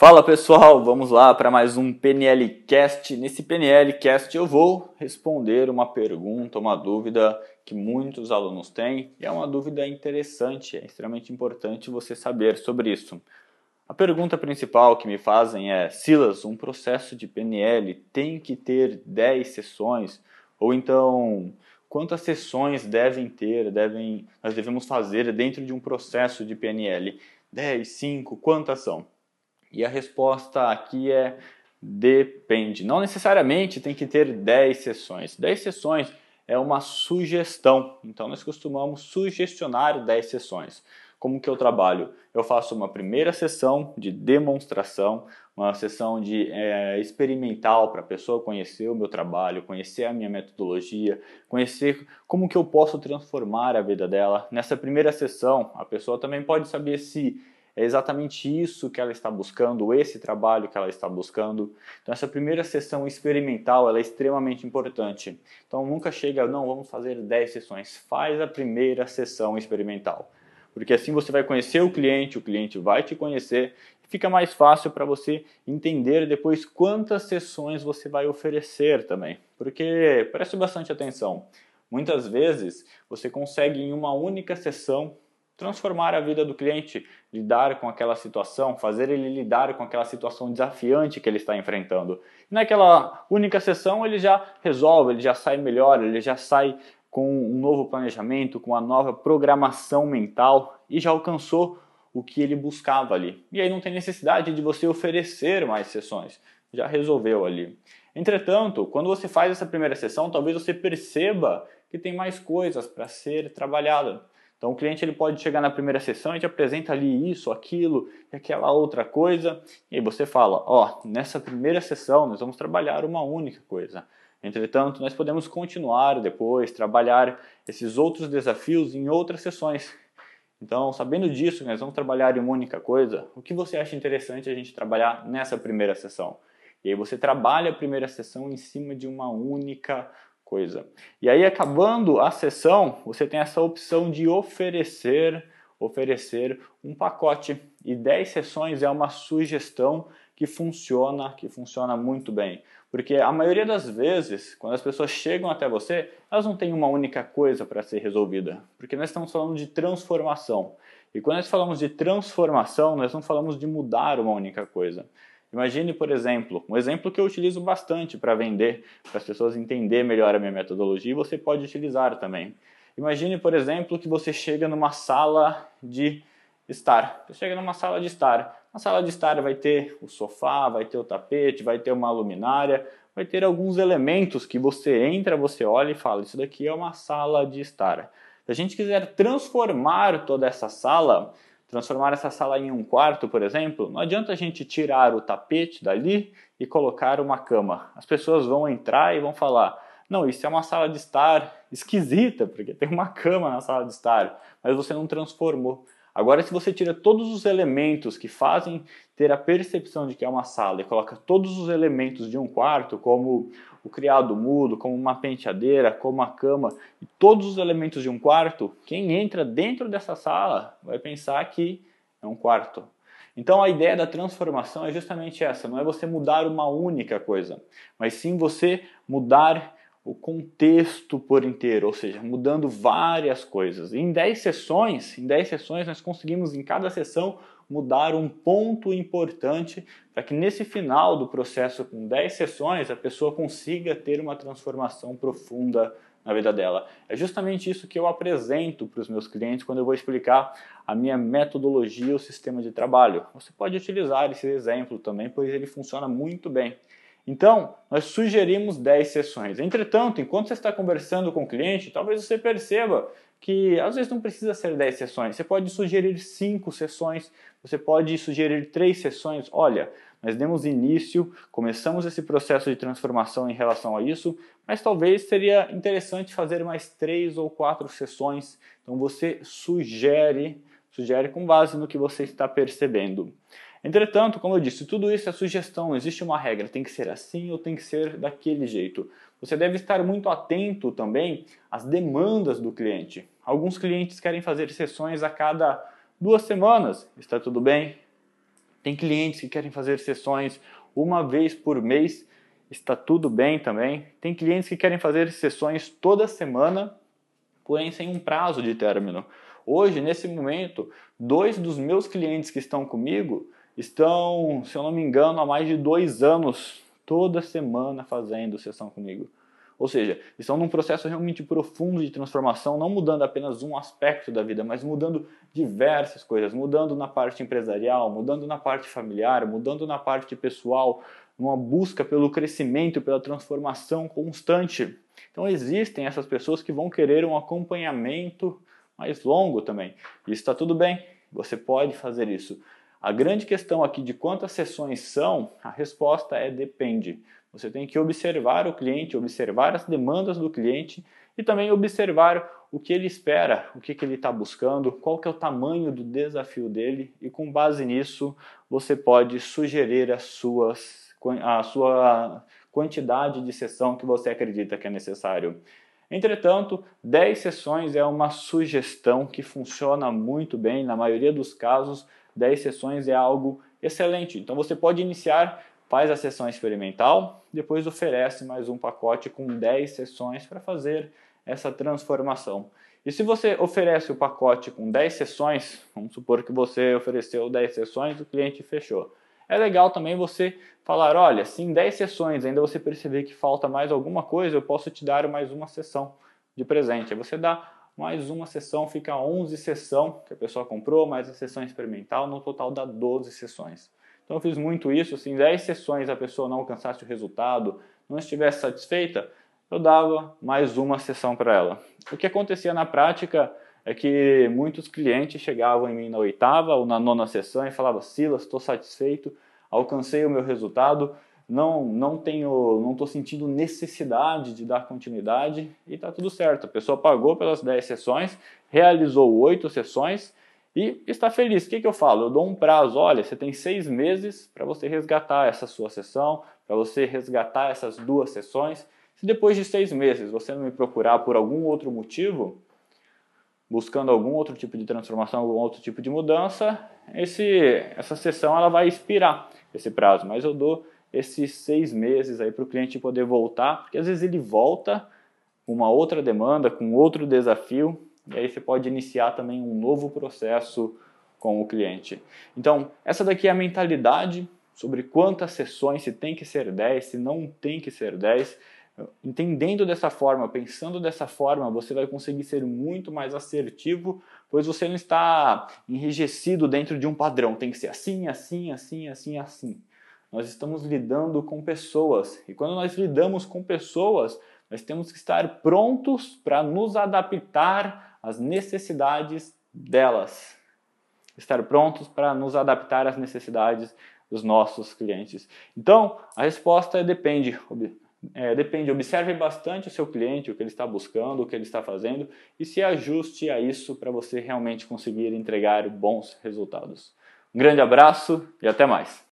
Fala pessoal, vamos lá para mais um PNL Cast. Nesse PNL Cast eu vou responder uma pergunta, uma dúvida que muitos alunos têm e é uma dúvida interessante, é extremamente importante você saber sobre isso. A pergunta principal que me fazem é: Silas, um processo de PNL tem que ter 10 sessões? Ou então, quantas sessões devem ter, devem, nós devemos fazer dentro de um processo de PNL? 10, 5, quantas são? E a resposta aqui é depende. Não necessariamente tem que ter 10 sessões. 10 sessões é uma sugestão. Então nós costumamos sugestionar 10 sessões. Como que eu trabalho? Eu faço uma primeira sessão de demonstração, uma sessão de é, experimental para a pessoa conhecer o meu trabalho, conhecer a minha metodologia, conhecer como que eu posso transformar a vida dela. Nessa primeira sessão, a pessoa também pode saber se é exatamente isso que ela está buscando, esse trabalho que ela está buscando. Então essa primeira sessão experimental ela é extremamente importante. Então nunca chega, não, vamos fazer 10 sessões. Faz a primeira sessão experimental. Porque assim você vai conhecer o cliente, o cliente vai te conhecer, fica mais fácil para você entender depois quantas sessões você vai oferecer também. Porque preste bastante atenção. Muitas vezes você consegue em uma única sessão transformar a vida do cliente, lidar com aquela situação, fazer ele lidar com aquela situação desafiante que ele está enfrentando. E naquela única sessão ele já resolve, ele já sai melhor, ele já sai com um novo planejamento, com uma nova programação mental e já alcançou o que ele buscava ali. E aí não tem necessidade de você oferecer mais sessões, já resolveu ali. Entretanto, quando você faz essa primeira sessão, talvez você perceba que tem mais coisas para ser trabalhada. Então o cliente ele pode chegar na primeira sessão e te apresenta ali isso, aquilo e aquela outra coisa, e aí você fala, ó, oh, nessa primeira sessão nós vamos trabalhar uma única coisa. Entretanto, nós podemos continuar depois, trabalhar esses outros desafios em outras sessões. Então, sabendo disso, nós vamos trabalhar em uma única coisa, o que você acha interessante a gente trabalhar nessa primeira sessão? E aí você trabalha a primeira sessão em cima de uma única coisa. E aí, acabando a sessão, você tem essa opção de oferecer, oferecer um pacote. E 10 sessões é uma sugestão que funciona, que funciona muito bem. Porque a maioria das vezes, quando as pessoas chegam até você, elas não têm uma única coisa para ser resolvida. Porque nós estamos falando de transformação. E quando nós falamos de transformação, nós não falamos de mudar uma única coisa. Imagine, por exemplo, um exemplo que eu utilizo bastante para vender, para as pessoas entenderem melhor a minha metodologia, e você pode utilizar também. Imagine, por exemplo, que você chega numa sala de estar. Você chega numa sala de estar. Na sala de estar vai ter o sofá, vai ter o tapete, vai ter uma luminária, vai ter alguns elementos que você entra, você olha e fala: Isso daqui é uma sala de estar. Se a gente quiser transformar toda essa sala, transformar essa sala em um quarto, por exemplo, não adianta a gente tirar o tapete dali e colocar uma cama. As pessoas vão entrar e vão falar: não, isso é uma sala de estar esquisita, porque tem uma cama na sala de estar, mas você não transformou. Agora, se você tira todos os elementos que fazem ter a percepção de que é uma sala e coloca todos os elementos de um quarto, como o criado mudo, como uma penteadeira, como a cama, e todos os elementos de um quarto, quem entra dentro dessa sala vai pensar que é um quarto. Então a ideia da transformação é justamente essa, não é você mudar uma única coisa, mas sim você mudar o contexto por inteiro, ou seja, mudando várias coisas. Em 10 sessões, em 10 sessões nós conseguimos em cada sessão mudar um ponto importante para que nesse final do processo com 10 sessões a pessoa consiga ter uma transformação profunda na vida dela. É justamente isso que eu apresento para os meus clientes quando eu vou explicar a minha metodologia, o sistema de trabalho. Você pode utilizar esse exemplo também, pois ele funciona muito bem. Então, nós sugerimos 10 sessões. Entretanto, enquanto você está conversando com o cliente, talvez você perceba que às vezes não precisa ser 10 sessões. Você pode sugerir 5 sessões, você pode sugerir 3 sessões. Olha, nós demos início, começamos esse processo de transformação em relação a isso, mas talvez seria interessante fazer mais 3 ou 4 sessões. Então você sugere, sugere com base no que você está percebendo. Entretanto, como eu disse, tudo isso é sugestão, existe uma regra, tem que ser assim ou tem que ser daquele jeito. Você deve estar muito atento também às demandas do cliente. Alguns clientes querem fazer sessões a cada duas semanas, está tudo bem? Tem clientes que querem fazer sessões uma vez por mês, está tudo bem também. Tem clientes que querem fazer sessões toda semana, porém sem um prazo de término. Hoje, nesse momento, dois dos meus clientes que estão comigo estão, se eu não me engano, há mais de dois anos, toda semana fazendo sessão comigo. Ou seja, estão num processo realmente profundo de transformação, não mudando apenas um aspecto da vida, mas mudando diversas coisas, mudando na parte empresarial, mudando na parte familiar, mudando na parte pessoal, numa busca pelo crescimento, pela transformação constante. Então existem essas pessoas que vão querer um acompanhamento mais longo também. Isso está tudo bem, você pode fazer isso. A grande questão aqui de quantas sessões são, a resposta é depende. Você tem que observar o cliente, observar as demandas do cliente e também observar o que ele espera, o que, que ele está buscando, qual que é o tamanho do desafio dele e com base nisso você pode sugerir as suas, a sua quantidade de sessão que você acredita que é necessário. Entretanto, 10 sessões é uma sugestão que funciona muito bem, na maioria dos casos, 10 sessões é algo excelente. Então você pode iniciar faz a sessão experimental, depois oferece mais um pacote com 10 sessões para fazer essa transformação. E se você oferece o pacote com 10 sessões, vamos supor que você ofereceu 10 sessões, o cliente fechou. É legal também você falar, olha, se em 10 sessões ainda você perceber que falta mais alguma coisa, eu posso te dar mais uma sessão de presente. Aí você dá mais uma sessão, fica 11 sessão que a pessoa comprou, mais a sessão experimental, no total dá 12 sessões. Então eu fiz muito isso, assim, 10 sessões a pessoa não alcançasse o resultado, não estivesse satisfeita, eu dava mais uma sessão para ela. O que acontecia na prática é que muitos clientes chegavam em mim na oitava ou na nona sessão e falavam: Silas, estou satisfeito, alcancei o meu resultado, não não tenho, não estou sentindo necessidade de dar continuidade e está tudo certo. A pessoa pagou pelas 10 sessões, realizou oito sessões e está feliz. O que, que eu falo? Eu dou um prazo. Olha, você tem seis meses para você resgatar essa sua sessão, para você resgatar essas duas sessões. Se depois de seis meses você não me procurar por algum outro motivo, buscando algum outro tipo de transformação, algum outro tipo de mudança, esse, essa sessão ela vai expirar esse prazo. Mas eu dou esses seis meses aí para o cliente poder voltar, porque às vezes ele volta com uma outra demanda, com outro desafio, e aí você pode iniciar também um novo processo com o cliente. Então, essa daqui é a mentalidade sobre quantas sessões, se tem que ser 10, se não tem que ser 10. Entendendo dessa forma, pensando dessa forma, você vai conseguir ser muito mais assertivo, pois você não está enrijecido dentro de um padrão. Tem que ser assim, assim, assim, assim, assim. Nós estamos lidando com pessoas. E quando nós lidamos com pessoas, nós temos que estar prontos para nos adaptar as necessidades delas. Estar prontos para nos adaptar às necessidades dos nossos clientes. Então, a resposta é depende. É, depende, observe bastante o seu cliente, o que ele está buscando, o que ele está fazendo e se ajuste a isso para você realmente conseguir entregar bons resultados. Um grande abraço e até mais!